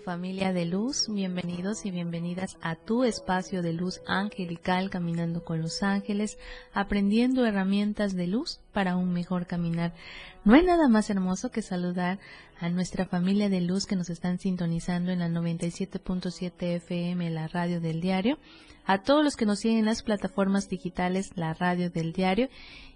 Familia de luz, bienvenidos y bienvenidas a tu espacio de luz angelical caminando con los ángeles, aprendiendo herramientas de luz para un mejor caminar. No hay nada más hermoso que saludar a nuestra familia de luz que nos están sintonizando en la 97.7 FM, la radio del diario, a todos los que nos siguen en las plataformas digitales, la radio del diario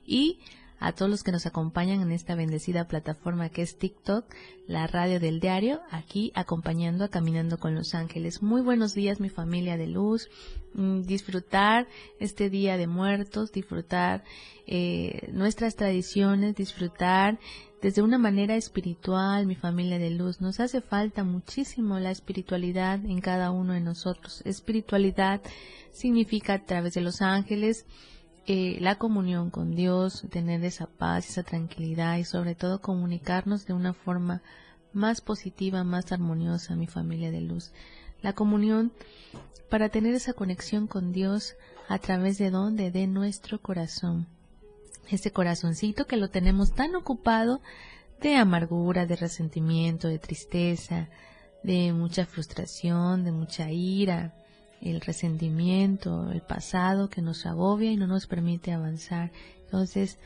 y a todos los que nos acompañan en esta bendecida plataforma que es TikTok, la radio del diario, aquí acompañando a Caminando con los Ángeles. Muy buenos días mi familia de luz, mm, disfrutar este día de muertos, disfrutar eh, nuestras tradiciones, disfrutar desde una manera espiritual, mi familia de luz. Nos hace falta muchísimo la espiritualidad en cada uno de nosotros. Espiritualidad significa a través de los ángeles, eh, la comunión con Dios, tener esa paz, esa tranquilidad y sobre todo comunicarnos de una forma más positiva, más armoniosa, mi familia de luz. La comunión para tener esa conexión con Dios a través de donde, de nuestro corazón. Ese corazoncito que lo tenemos tan ocupado de amargura, de resentimiento, de tristeza, de mucha frustración, de mucha ira, el resentimiento, el pasado que nos agobia y no nos permite avanzar. Entonces,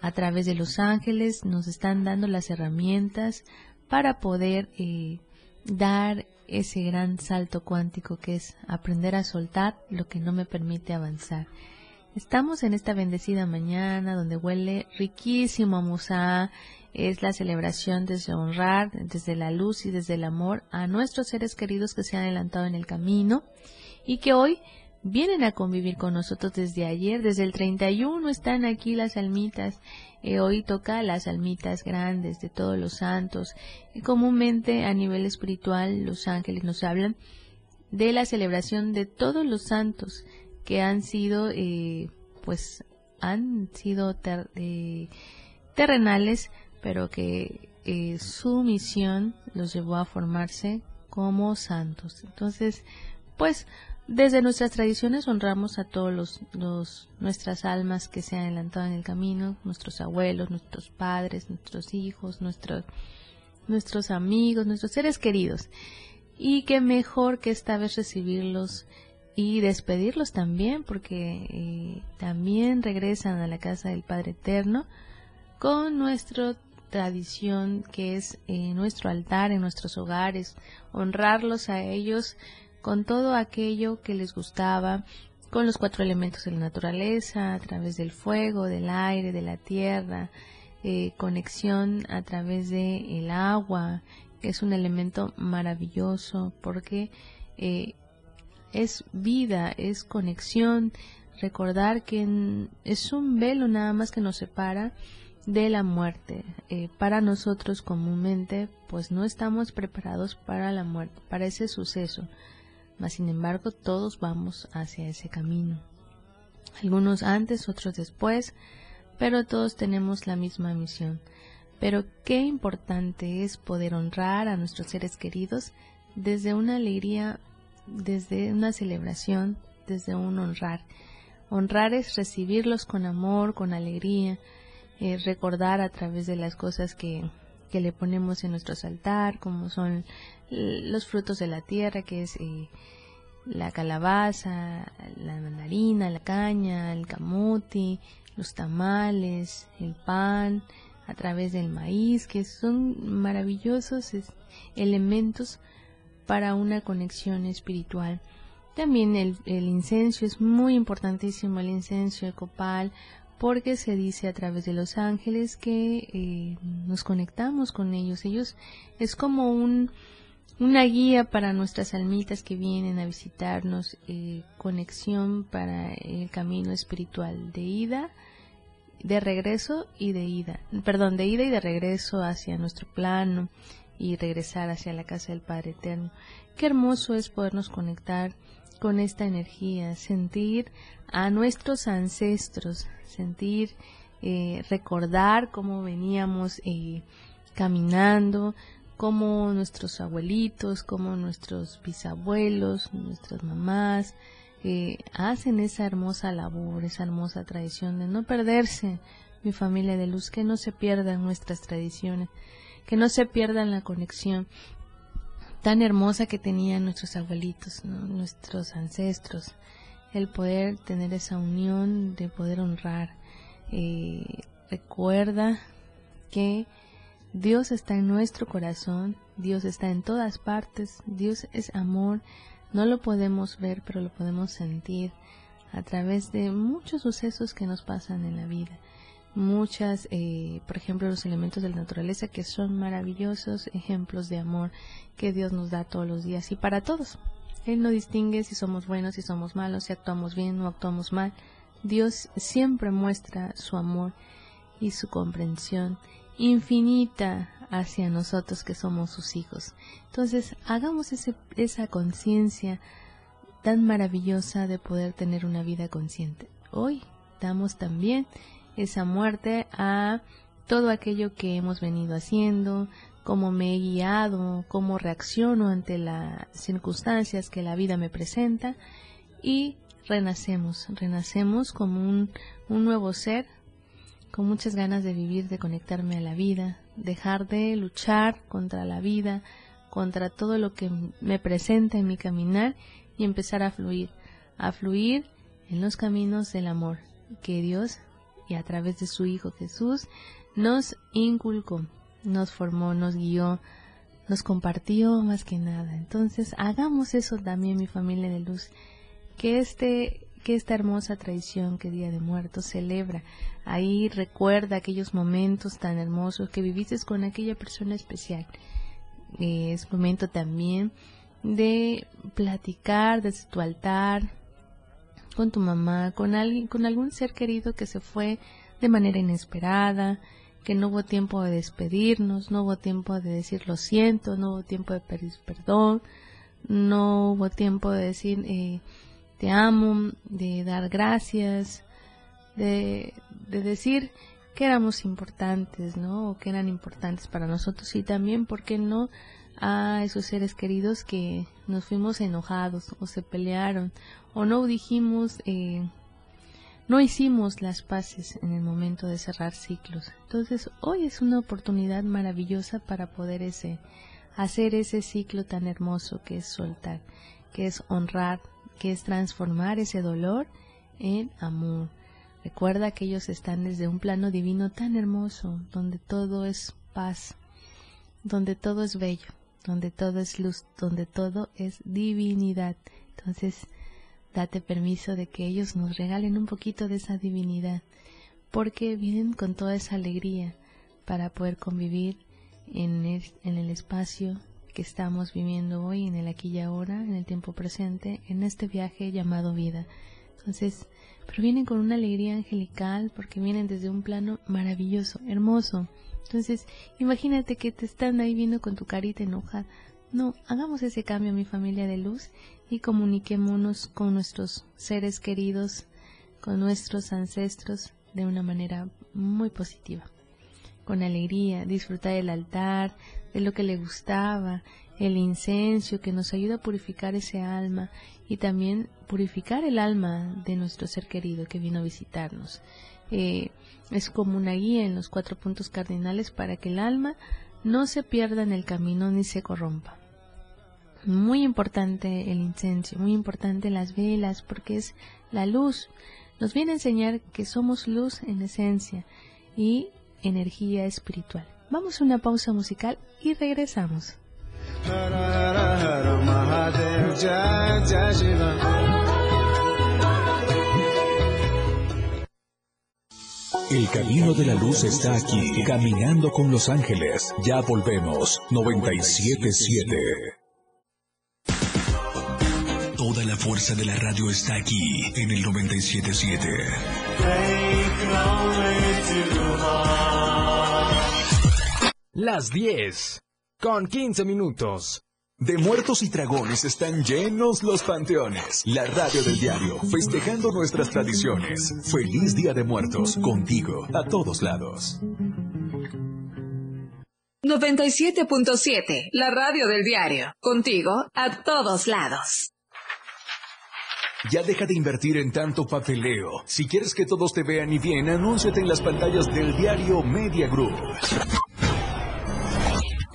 a través de los ángeles nos están dando las herramientas para poder eh, dar ese gran salto cuántico que es aprender a soltar lo que no me permite avanzar. Estamos en esta bendecida mañana donde huele riquísimo a Musa. Es la celebración desde honrar, desde la luz y desde el amor a nuestros seres queridos que se han adelantado en el camino y que hoy vienen a convivir con nosotros desde ayer, desde el 31 están aquí las almitas, eh, hoy toca las almitas grandes de todos los santos, y comúnmente a nivel espiritual los ángeles nos hablan de la celebración de todos los santos que han sido, eh, pues, han sido eh, terrenales, pero que su misión los llevó a formarse como santos. Entonces, pues desde nuestras tradiciones honramos a todos los, nuestras almas que se han adelantado en el camino, nuestros abuelos, nuestros padres, nuestros hijos, nuestros, nuestros amigos, nuestros seres queridos. Y qué mejor que esta vez recibirlos y despedirlos también, porque eh, también regresan a la casa del Padre Eterno con nuestra tradición que es eh, nuestro altar en nuestros hogares, honrarlos a ellos con todo aquello que les gustaba, con los cuatro elementos de la naturaleza, a través del fuego, del aire, de la tierra, eh, conexión a través de el agua, que es un elemento maravilloso porque eh, es vida, es conexión, recordar que es un velo nada más que nos separa de la muerte. Eh, para nosotros comúnmente, pues no estamos preparados para la muerte, para ese suceso mas sin embargo todos vamos hacia ese camino. Algunos antes, otros después, pero todos tenemos la misma misión. Pero qué importante es poder honrar a nuestros seres queridos desde una alegría, desde una celebración, desde un honrar. Honrar es recibirlos con amor, con alegría, recordar a través de las cosas que, que le ponemos en nuestro altar, como son los frutos de la tierra, que es eh, la calabaza, la mandarina, la caña, el camote, los tamales, el pan, a través del maíz, que son maravillosos elementos para una conexión espiritual. También el, el incenso es muy importantísimo, el incenso, el copal, porque se dice a través de los ángeles que eh, nos conectamos con ellos. Ellos es como un, una guía para nuestras almitas que vienen a visitarnos, eh, conexión para el camino espiritual de ida de regreso y de ida, perdón, de ida y de regreso hacia nuestro plano y regresar hacia la casa del Padre Eterno. Qué hermoso es podernos conectar con esta energía, sentir a nuestros ancestros, sentir, eh, recordar cómo veníamos eh, caminando, cómo nuestros abuelitos, cómo nuestros bisabuelos, nuestras mamás, eh, hacen esa hermosa labor, esa hermosa tradición de no perderse, mi familia de luz, que no se pierdan nuestras tradiciones, que no se pierdan la conexión tan hermosa que tenían nuestros abuelitos, nuestros ancestros, el poder tener esa unión, de poder honrar. Eh, recuerda que Dios está en nuestro corazón, Dios está en todas partes, Dios es amor, no lo podemos ver, pero lo podemos sentir a través de muchos sucesos que nos pasan en la vida. Muchas, eh, por ejemplo, los elementos de la naturaleza que son maravillosos ejemplos de amor que Dios nos da todos los días y para todos. Él no distingue si somos buenos, si somos malos, si actuamos bien o actuamos mal. Dios siempre muestra su amor y su comprensión infinita hacia nosotros que somos sus hijos. Entonces, hagamos ese, esa conciencia tan maravillosa de poder tener una vida consciente. Hoy damos también esa muerte a todo aquello que hemos venido haciendo, cómo me he guiado, cómo reacciono ante las circunstancias que la vida me presenta y renacemos, renacemos como un, un nuevo ser con muchas ganas de vivir, de conectarme a la vida, dejar de luchar contra la vida, contra todo lo que me presenta en mi caminar y empezar a fluir, a fluir en los caminos del amor que Dios y a través de su Hijo Jesús nos inculcó, nos formó, nos guió, nos compartió más que nada. Entonces, hagamos eso también, mi familia de luz, que este que esta hermosa tradición que Día de Muertos celebra. Ahí recuerda aquellos momentos tan hermosos que viviste con aquella persona especial. Eh, es momento también de platicar desde tu altar con tu mamá, con alguien, con algún ser querido que se fue de manera inesperada, que no hubo tiempo de despedirnos, no hubo tiempo de decir lo siento, no hubo tiempo de pedir perdón, no hubo tiempo de decir eh, te amo, de dar gracias, de, de decir que éramos importantes, ¿no? O que eran importantes para nosotros y también, ¿por qué no? a esos seres queridos que nos fuimos enojados o se pelearon o no dijimos, eh, no hicimos las paces en el momento de cerrar ciclos. Entonces hoy es una oportunidad maravillosa para poder ese, hacer ese ciclo tan hermoso que es soltar, que es honrar que es transformar ese dolor en amor. Recuerda que ellos están desde un plano divino tan hermoso, donde todo es paz, donde todo es bello, donde todo es luz, donde todo es divinidad. Entonces, date permiso de que ellos nos regalen un poquito de esa divinidad, porque vienen con toda esa alegría para poder convivir en el, en el espacio que estamos viviendo hoy, en el aquí y ahora, en el tiempo presente, en este viaje llamado vida. Entonces, pero vienen con una alegría angelical porque vienen desde un plano maravilloso, hermoso. Entonces, imagínate que te están ahí viendo con tu carita enojada. No, hagamos ese cambio, mi familia de luz, y comuniquémonos con nuestros seres queridos, con nuestros ancestros, de una manera muy positiva. Con alegría, disfrutar el altar, de lo que le gustaba, el incenso que nos ayuda a purificar ese alma y también purificar el alma de nuestro ser querido que vino a visitarnos. Eh, es como una guía en los cuatro puntos cardinales para que el alma no se pierda en el camino ni se corrompa. Muy importante el incenso, muy importante las velas, porque es la luz. Nos viene a enseñar que somos luz en esencia y energía espiritual. Vamos a una pausa musical y regresamos. El camino de la luz está aquí, caminando con los ángeles. Ya volvemos, 977. Toda la fuerza de la radio está aquí en el 977. Las 10 con 15 minutos. De muertos y dragones están llenos los panteones. La radio del diario, festejando nuestras tradiciones. Feliz Día de Muertos, contigo, a todos lados. 97.7, la radio del diario, contigo, a todos lados. Ya deja de invertir en tanto papeleo. Si quieres que todos te vean y bien, anúnciate en las pantallas del diario Media Group.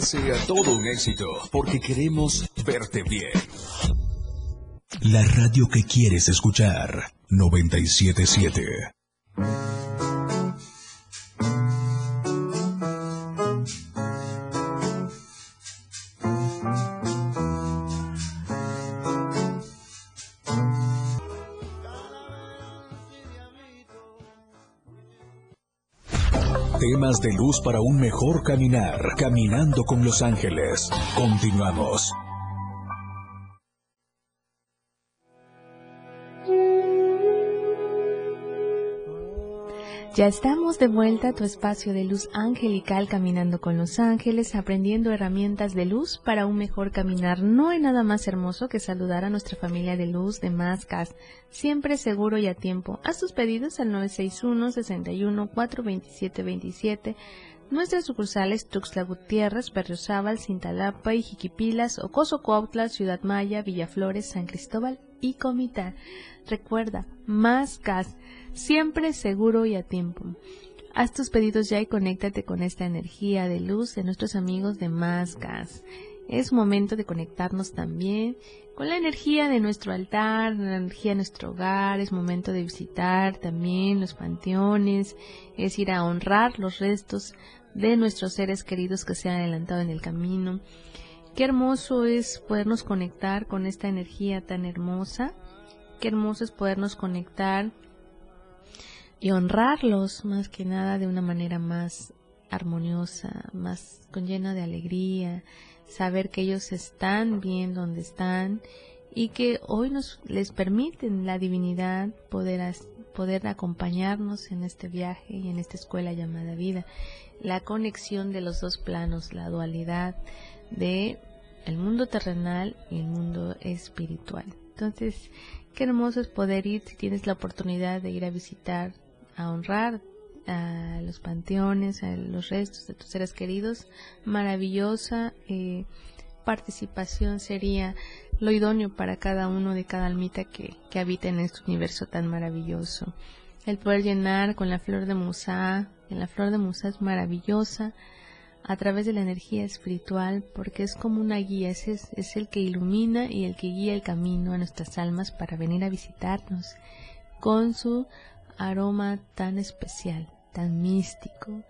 sea todo un éxito, porque queremos verte bien. La radio que quieres escuchar, 977. De luz para un mejor caminar. Caminando con los ángeles. Continuamos. Ya estamos de vuelta a tu espacio de luz angelical caminando con los ángeles, aprendiendo herramientas de luz para un mejor caminar. No hay nada más hermoso que saludar a nuestra familia de luz de Mascas, siempre seguro y a tiempo. Haz tus pedidos al 961 61 427 27 Nuestras sucursales Tuxtla Gutiérrez, Berriozábal, Cintalapa, Ijiquipilas, Ocoso Cuautla, Ciudad Maya, Villaflores, San Cristóbal y Comitán. Recuerda, más gas, siempre seguro y a tiempo. Haz tus pedidos ya y conéctate con esta energía de luz de nuestros amigos de Más Gas. Es momento de conectarnos también con la energía de nuestro altar, la energía de nuestro hogar. Es momento de visitar también los panteones, es ir a honrar los restos de nuestros seres queridos que se han adelantado en el camino. Qué hermoso es podernos conectar con esta energía tan hermosa. Qué hermoso es podernos conectar y honrarlos más que nada de una manera más armoniosa, más con llena de alegría, saber que ellos están bien donde están y que hoy nos les permiten la divinidad poder poder acompañarnos en este viaje y en esta escuela llamada vida la conexión de los dos planos, la dualidad de el mundo terrenal y el mundo espiritual. Entonces, qué hermoso es poder ir si tienes la oportunidad de ir a visitar, a honrar a los panteones, a los restos de tus seres queridos. Maravillosa eh, participación sería lo idóneo para cada uno de cada almita que, que habita en este universo tan maravilloso. El poder llenar con la flor de Musa, la flor de Musa es maravillosa a través de la energía espiritual porque es como una guía, es, es el que ilumina y el que guía el camino a nuestras almas para venir a visitarnos con su aroma tan especial, tan místico.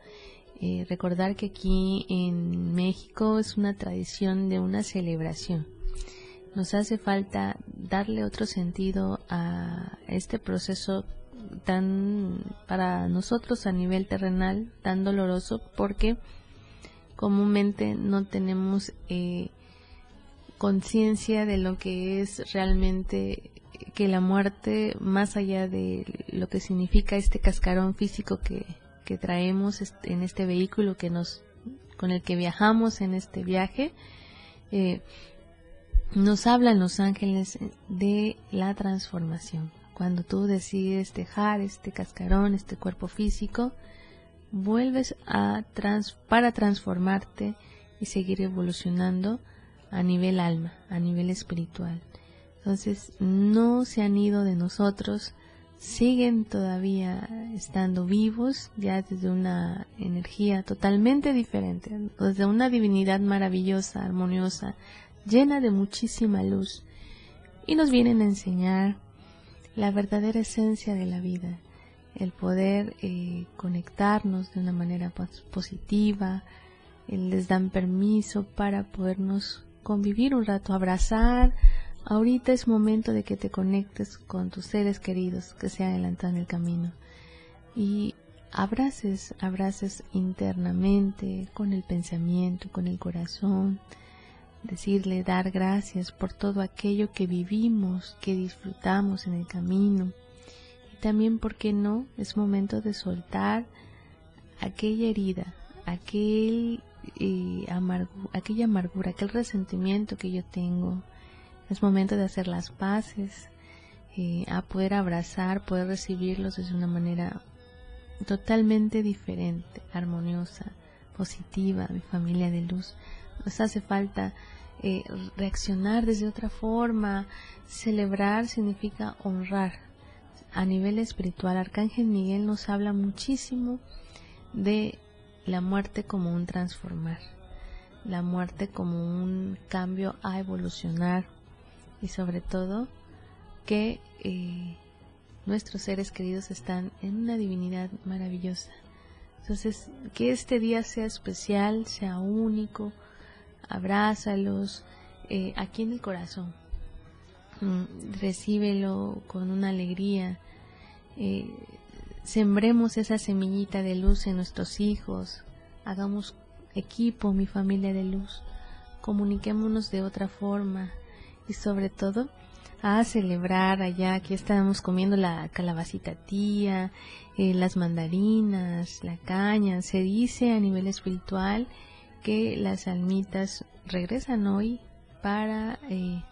Eh, recordar que aquí en México es una tradición de una celebración. Nos hace falta darle otro sentido a este proceso tan para nosotros a nivel terrenal tan doloroso porque comúnmente no tenemos eh, conciencia de lo que es realmente que la muerte más allá de lo que significa este cascarón físico que, que traemos en este vehículo que nos con el que viajamos en este viaje eh, nos hablan los ángeles de la transformación. Cuando tú decides dejar este cascarón, este cuerpo físico, vuelves a trans para transformarte y seguir evolucionando a nivel alma, a nivel espiritual. Entonces, no se han ido de nosotros, siguen todavía estando vivos, ya desde una energía totalmente diferente, desde una divinidad maravillosa, armoniosa, llena de muchísima luz y nos vienen a enseñar la verdadera esencia de la vida, el poder eh, conectarnos de una manera positiva, les dan permiso para podernos convivir un rato, abrazar. Ahorita es momento de que te conectes con tus seres queridos que se adelantan el camino y abraces, abraces internamente, con el pensamiento, con el corazón, decirle, dar gracias por todo aquello que vivimos, que disfrutamos en el camino. También, ¿por qué no? Es momento de soltar aquella herida, aquel, eh, aquella amargura, aquel resentimiento que yo tengo. Es momento de hacer las paces, eh, a poder abrazar, poder recibirlos de una manera totalmente diferente, armoniosa, positiva, mi familia de luz. Nos hace falta eh, reaccionar desde otra forma. Celebrar significa honrar. A nivel espiritual, Arcángel Miguel nos habla muchísimo de la muerte como un transformar, la muerte como un cambio a evolucionar y sobre todo que eh, nuestros seres queridos están en una divinidad maravillosa. Entonces, que este día sea especial, sea único, abrázalos eh, aquí en el corazón, recíbelo con una alegría, eh, sembremos esa semillita de luz en nuestros hijos, hagamos equipo, mi familia de luz, comuniquémonos de otra forma y sobre todo a celebrar allá. Aquí estamos comiendo la calabacita tía, eh, las mandarinas, la caña. Se dice a nivel espiritual que las almitas regresan hoy para eh,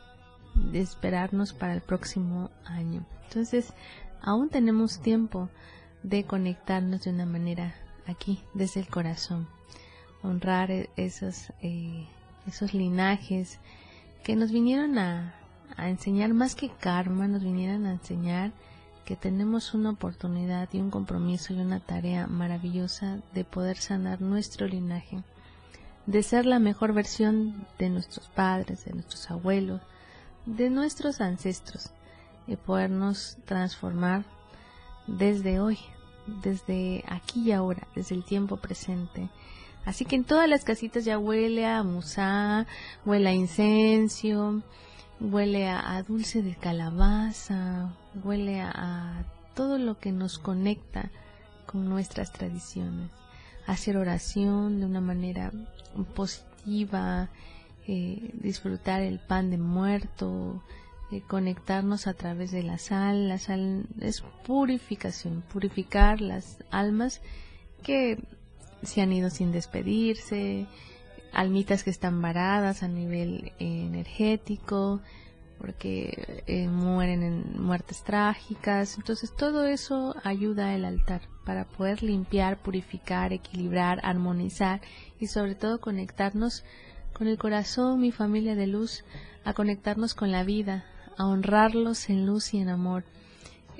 esperarnos para el próximo año. Entonces, aún tenemos tiempo de conectarnos de una manera aquí, desde el corazón. Honrar e-, esos, eh, esos linajes que nos vinieron a, a enseñar más que karma, nos vinieran a enseñar que tenemos una oportunidad y un compromiso y una tarea maravillosa de poder sanar nuestro linaje, de ser la mejor versión de nuestros padres, de nuestros abuelos, de nuestros ancestros, y podernos transformar desde hoy, desde aquí y ahora, desde el tiempo presente. Así que en todas las casitas ya huele a musá, huele a incenso, huele a, dulce de calabaza, huele a, todo lo que nos conecta con nuestras tradiciones. Hacer oración de una manera positiva, eh, disfrutar el pan de muerto, eh, conectarnos a través de la sal. La sal es purificación, purificar las almas que se han ido sin despedirse, almitas que están varadas a nivel energético, porque eh, mueren en muertes trágicas. Entonces todo eso ayuda al altar para poder limpiar, purificar, equilibrar, armonizar y sobre todo conectarnos con el corazón, mi familia de luz, a conectarnos con la vida, a honrarlos en luz y en amor.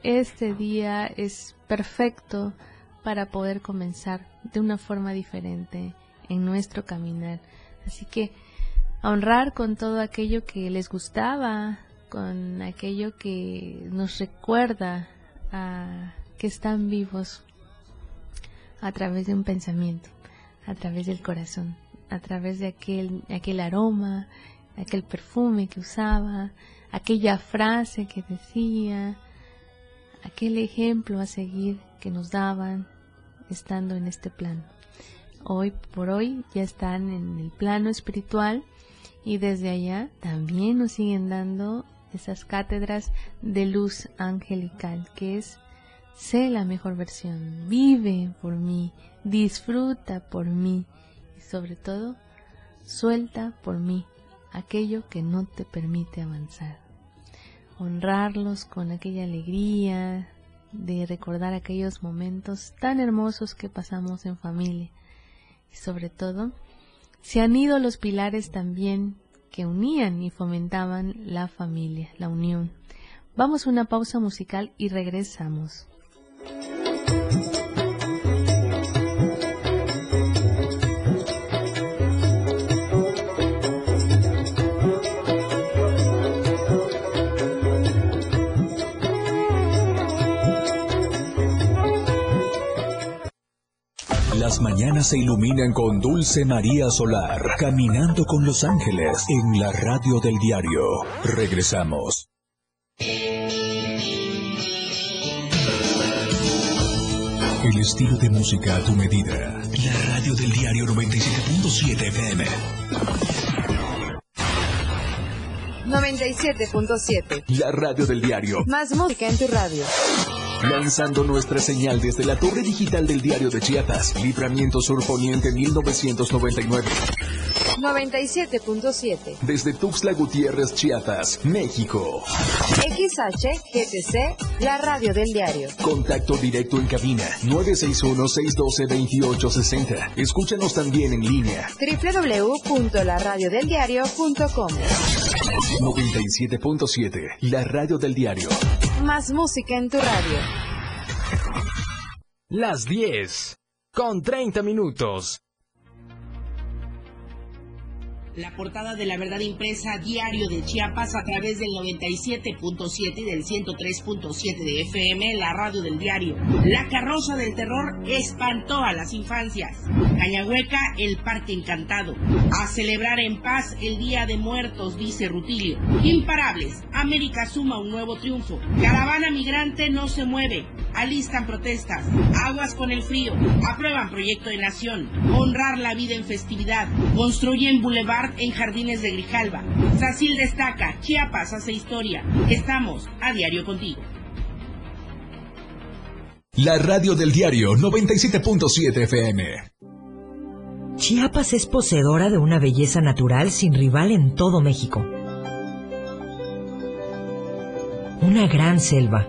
Este día es perfecto para poder comenzar de una forma diferente en nuestro caminar. Así que a honrar con todo aquello que les gustaba, con aquello que nos recuerda a que están vivos a través de un pensamiento, a través del corazón, a través de aquel, aquel aroma, aquel perfume que usaba, aquella frase que decía, aquel ejemplo a seguir que nos daban estando en este plano. Hoy por hoy ya están en el plano espiritual y desde allá también nos siguen dando esas cátedras de luz angelical, que es sé la mejor versión, vive por mí, disfruta por mí sobre todo suelta por mí aquello que no te permite avanzar. Honrarlos con aquella alegría de recordar aquellos momentos tan hermosos que pasamos en familia y sobre todo, se han ido los pilares también que unían y fomentaban la familia, la unión. Vamos a una pausa musical y regresamos. Se iluminan con Dulce María Solar, caminando con los ángeles en la radio del diario. Regresamos. El estilo de música a tu medida. La radio del diario 97.7 FM. 97.7. La radio del diario. Más música en tu radio. Lanzando nuestra señal desde la torre digital del diario de Chiapas, Libramiento Sur Poniente 1999. 97.7. Desde Tuxtla Gutiérrez, Chiapas, México. XHGTC, la radio del diario. Contacto directo en cabina 961-612-2860. Escúchanos también en línea. www.laradiodeldiario.com 97.7, la radio del diario. Más música en tu radio. Las 10. Con 30 minutos. La portada de la verdad impresa diario de Chiapas a través del 97.7 y del 103.7 de FM, la radio del diario. La carroza del terror espantó a las infancias. Cañahueca, el parque encantado. A celebrar en paz el Día de Muertos, dice Rutilio. Imparables, América suma un nuevo triunfo. Caravana migrante no se mueve. Alistan protestas. Aguas con el frío. Aprueban proyecto de nación. Honrar la vida en festividad. Construyen boulevard en Jardines de Grijalva. Sacil destaca, Chiapas hace historia. Estamos a diario contigo. La radio del diario 97.7 FM. Chiapas es poseedora de una belleza natural sin rival en todo México. Una gran selva,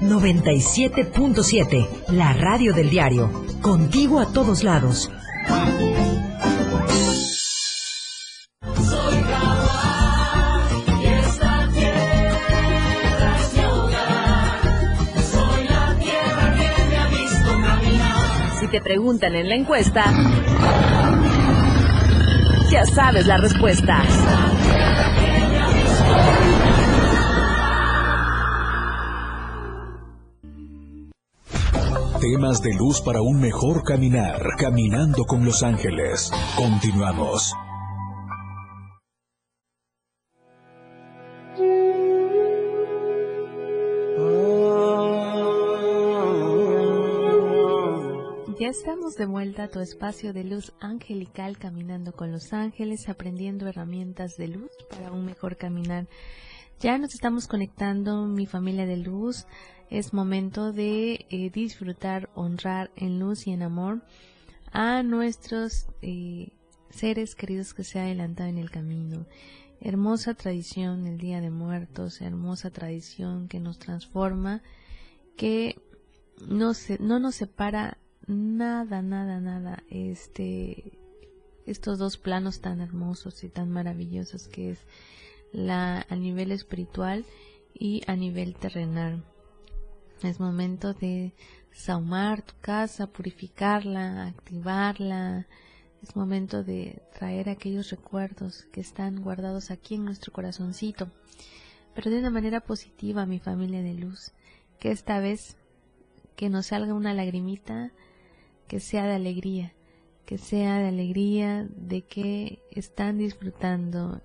97.7, la radio del diario. Contigo a todos lados. Si te preguntan en la encuesta, ya sabes la respuesta. Temas de luz para un mejor caminar. Caminando con los ángeles. Continuamos. Ya estamos de vuelta a tu espacio de luz angelical, caminando con los ángeles, aprendiendo herramientas de luz para un mejor caminar. Ya nos estamos conectando, mi familia de luz. Es momento de eh, disfrutar, honrar en luz y en amor a nuestros eh, seres queridos que se han adelantado en el camino. Hermosa tradición el Día de Muertos, hermosa tradición que nos transforma, que no, no nos separa nada, nada, nada, este, estos dos planos tan hermosos y tan maravillosos que es la a nivel espiritual y a nivel terrenal. Es momento de saumar tu casa, purificarla, activarla. Es momento de traer aquellos recuerdos que están guardados aquí en nuestro corazoncito, pero de una manera positiva, mi familia de luz, que esta vez que nos salga una lagrimita, que sea de alegría, que sea de alegría de que están disfrutando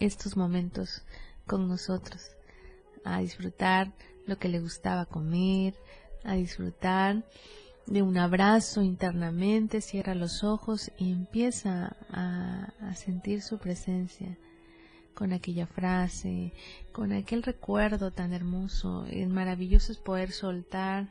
estos momentos con nosotros, a disfrutar lo que le gustaba comer, a disfrutar de un abrazo internamente, cierra los ojos y empieza a, sentir su presencia con aquella frase, con aquel recuerdo tan hermoso. El maravilloso es poder soltar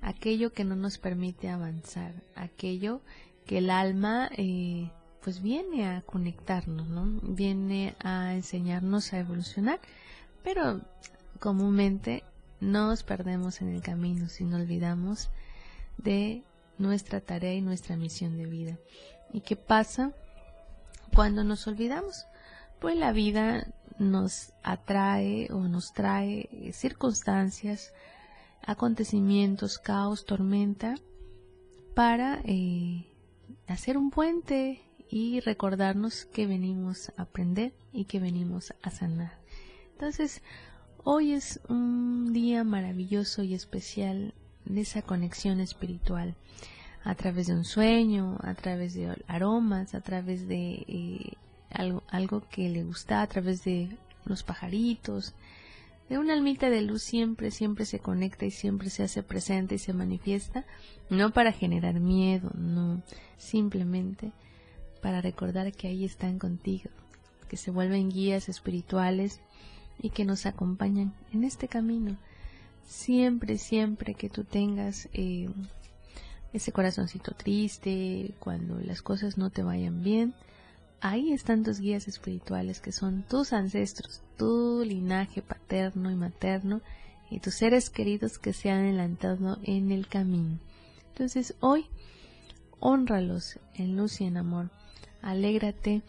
aquello que no nos permite avanzar, aquello que el alma eh, pues viene a conectarnos, ¿no? Viene a enseñarnos a evolucionar, pero comúnmente nos perdemos en el camino si no olvidamos de nuestra tarea y nuestra misión de vida. ¿Y qué pasa cuando nos olvidamos? Pues la vida nos atrae o nos trae circunstancias, acontecimientos, caos, tormenta, para eh, hacer un puente y recordarnos que venimos a aprender y que venimos a sanar. Entonces, hoy es un día maravilloso y especial de esa conexión espiritual a través de un sueño, a través de aromas, a través de eh, algo, algo que le gusta, a través de los pajaritos, de una almita de luz siempre, siempre se conecta y siempre se hace presente y se manifiesta, no para generar miedo, no, simplemente para recordar que ahí están contigo, que se vuelven guías espirituales y que nos acompañan en este camino. Siempre, siempre que tú tengas eh, ese corazoncito triste, cuando las cosas no te vayan bien, ahí están tus guías espirituales que son tus ancestros, tu linaje paterno y materno y tus seres queridos que se han adelantado en el camino. Entonces hoy, honralos en luz y en amor. Alégrate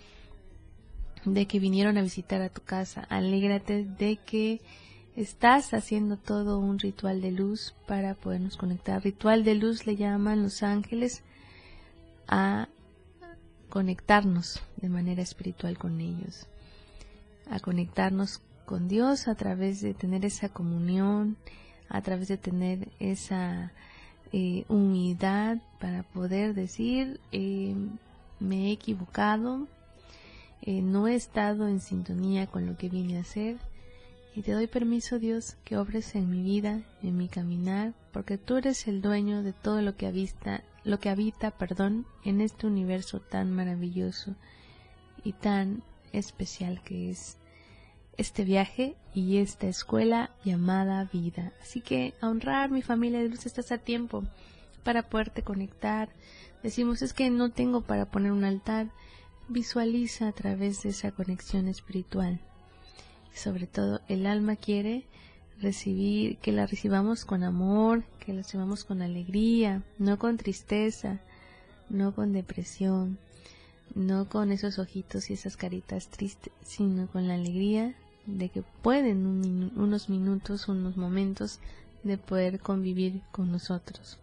de que vinieron a visitar a tu casa. Alégrate de que estás haciendo todo un ritual de luz para podernos conectar. Ritual de luz le llaman los ángeles a conectarnos de manera espiritual con ellos, a conectarnos con Dios a través de tener esa comunión, a través de tener esa eh, humildad para poder decir eh, me he equivocado, eh, no he estado en sintonía con lo que vine a hacer y te doy permiso Dios que obres en mi vida, en mi caminar, porque tú eres el dueño de todo lo que habita, lo que habita, perdón, en este universo tan maravilloso y tan especial que es este viaje y esta escuela llamada vida. Así que a honrar mi familia de luz estás a tiempo para poderte conectar. Decimos es que no tengo para poner un altar. Visualiza a través de esa conexión espiritual sobre todo el alma quiere recibir, que la recibamos con amor, que la recibamos con alegría, no con tristeza, no con depresión, no con esos ojitos y esas caritas tristes, sino con la alegría de que pueden unos minutos, unos momentos de poder convivir con nosotros.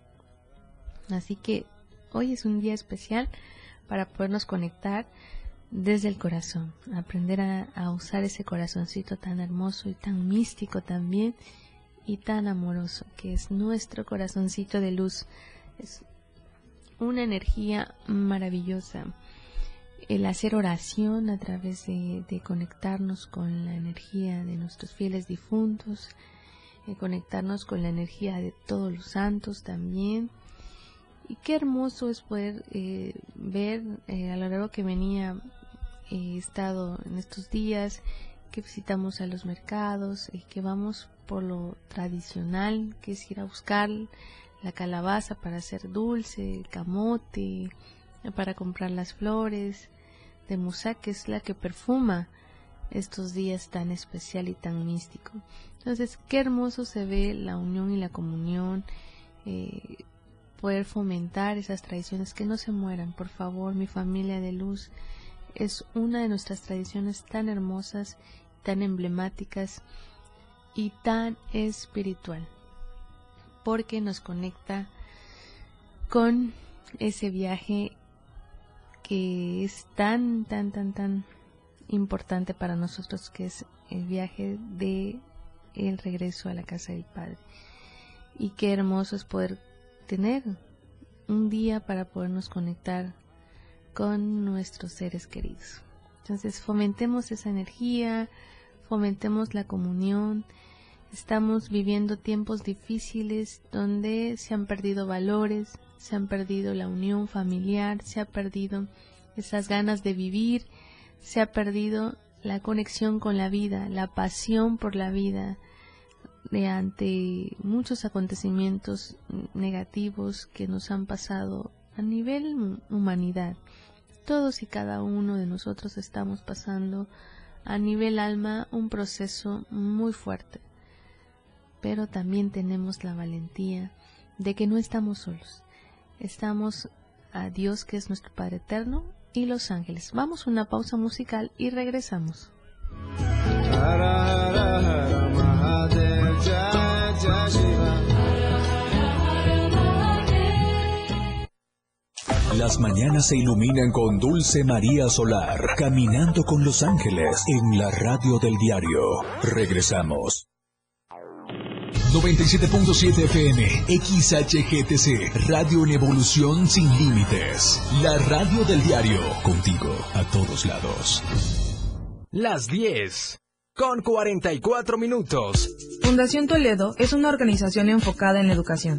Así que hoy es un día especial para podernos conectar desde el corazón, aprender a, usar ese corazoncito tan hermoso y tan místico también y tan amoroso que es nuestro corazoncito de luz. Es una energía maravillosa. El hacer oración a través de, conectarnos con la energía de nuestros fieles difuntos, eh, conectarnos con la energía de todos los santos también. Y qué hermoso es poder eh, ver eh, a lo largo que venía he estado en estos días que visitamos a los mercados, y que vamos por lo tradicional, que es ir a buscar la calabaza para hacer dulce, el camote, para comprar las flores de musa, que es la que perfuma estos días tan especial y tan místico. Entonces, qué hermoso se ve la unión y la comunión, eh, poder fomentar esas tradiciones que no se mueran, por favor, mi familia de luz es una de nuestras tradiciones tan hermosas, tan emblemáticas y tan espiritual, porque nos conecta con ese viaje que es tan, tan, tan, tan importante para nosotros, que es el viaje de el regreso a la casa del Padre. Y qué hermoso es poder tener un día para podernos conectar con nuestros seres queridos. Entonces fomentemos esa energía, fomentemos la comunión. Estamos viviendo tiempos difíciles donde se han perdido valores, se han perdido la unión familiar, se ha perdido esas ganas de vivir, se ha perdido la conexión con la vida, la pasión por la vida, de ante muchos acontecimientos negativos que nos han pasado a nivel humanidad todos y cada uno de nosotros estamos pasando a nivel alma un proceso muy fuerte, pero también tenemos la valentía de que no estamos solos, estamos a Dios que es nuestro Padre Eterno y los ángeles. Vamos a una pausa musical y regresamos. Las mañanas se iluminan con Dulce María Solar, caminando con los ángeles en la radio del diario. Regresamos. 97.7 FM, XHGTC, Radio en Evolución Sin Límites. La radio del diario, contigo a todos lados. Las 10, con 44 minutos. Fundación Toledo es una organización enfocada en la educación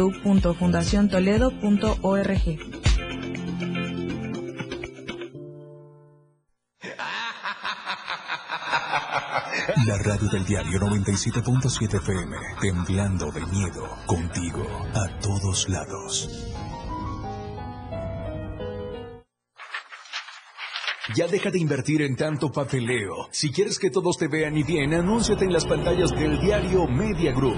www.fundaciontoledo.org. La radio del diario 97.7 FM, temblando de miedo, contigo a todos lados. Ya deja de invertir en tanto papeleo. Si quieres que todos te vean y bien, anúnciate en las pantallas del diario Media Group.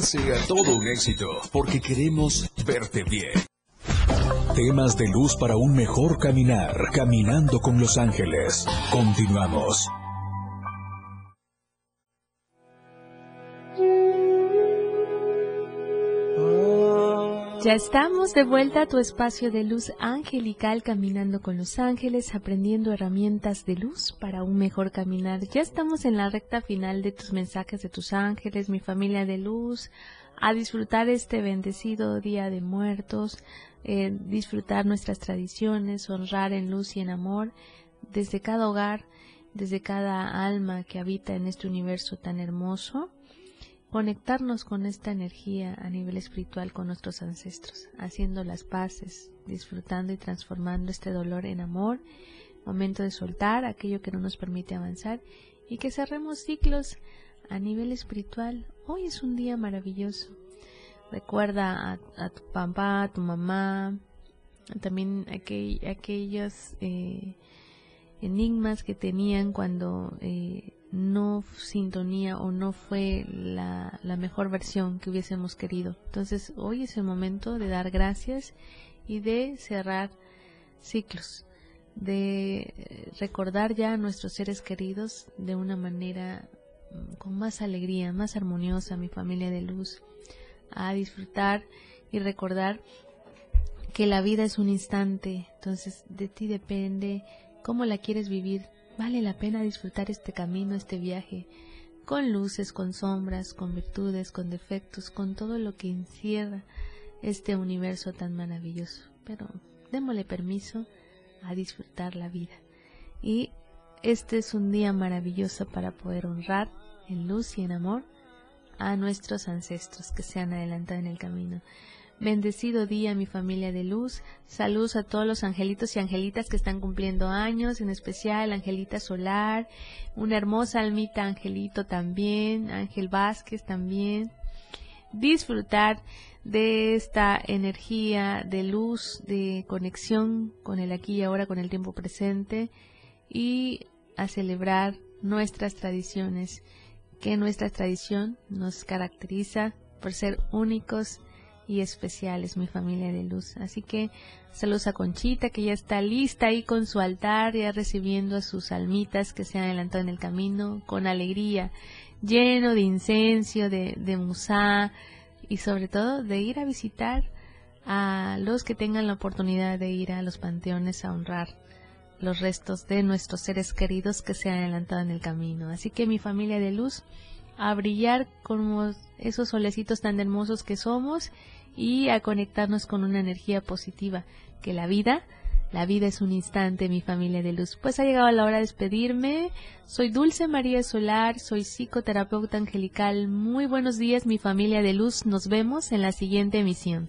sea todo un éxito, porque queremos verte bien. Temas de luz para un mejor caminar, caminando con los ángeles. Continuamos. Ya estamos de vuelta a tu espacio de luz angelical, caminando con los ángeles, aprendiendo herramientas de luz para un mejor caminar. Ya estamos en la recta final de tus mensajes de tus ángeles, mi familia de luz, a disfrutar este bendecido Día de Muertos, eh, disfrutar nuestras tradiciones, honrar en luz y en amor desde cada hogar, desde cada alma que habita en este universo tan hermoso conectarnos con esta energía a nivel espiritual con nuestros ancestros, haciendo las paces, disfrutando y transformando este dolor en amor, momento de soltar aquello que no nos permite avanzar y que cerremos ciclos a nivel espiritual. Hoy es un día maravilloso. Recuerda a, tu papá, a tu mamá, también aquellos eh, enigmas que tenían cuando eh, no sintonía o no fue la, la, mejor versión que hubiésemos querido. Entonces hoy es el momento de dar gracias y de cerrar ciclos, de recordar ya a nuestros seres queridos de una manera mm, con más alegría, más armoniosa, mi familia de luz, a disfrutar y recordar que la vida es un instante, entonces de ti depende cómo la quieres vivir Vale la pena disfrutar este camino, este viaje, con luces, con sombras, con virtudes, con defectos, con todo lo que encierra este universo tan maravilloso. Pero démosle permiso a disfrutar la vida. Y este es un día maravilloso para poder honrar en luz y en amor a nuestros ancestros que se han adelantado en el camino. Bendecido día, mi familia de luz. Saludos a todos los angelitos y angelitas que están cumpliendo años, en especial Angelita Solar, una hermosa almita Angelito también, Ángel Vázquez también. Disfrutar de esta energía de luz, de conexión con el aquí y ahora, con el tiempo presente y a celebrar nuestras tradiciones, que nuestra tradición nos caracteriza por ser únicos y especiales, mi familia de luz. Así que saludos a Conchita, que ya está lista ahí con su altar, ya recibiendo a sus almitas que se han adelantado en el camino con alegría, lleno de incenso, de, de musá y sobre todo de ir a visitar a los que tengan la oportunidad de ir a los panteones a honrar los restos de nuestros seres queridos que se han adelantado en el camino. Así que mi familia de luz, a brillar como esos solecitos tan hermosos que somos y a conectarnos con una energía positiva, que la vida, la vida es un instante, mi familia de luz. Pues ha llegado la hora de despedirme. Soy Dulce María Solar, soy psicoterapeuta angelical. Muy buenos días, mi familia de luz. Nos vemos en la siguiente emisión.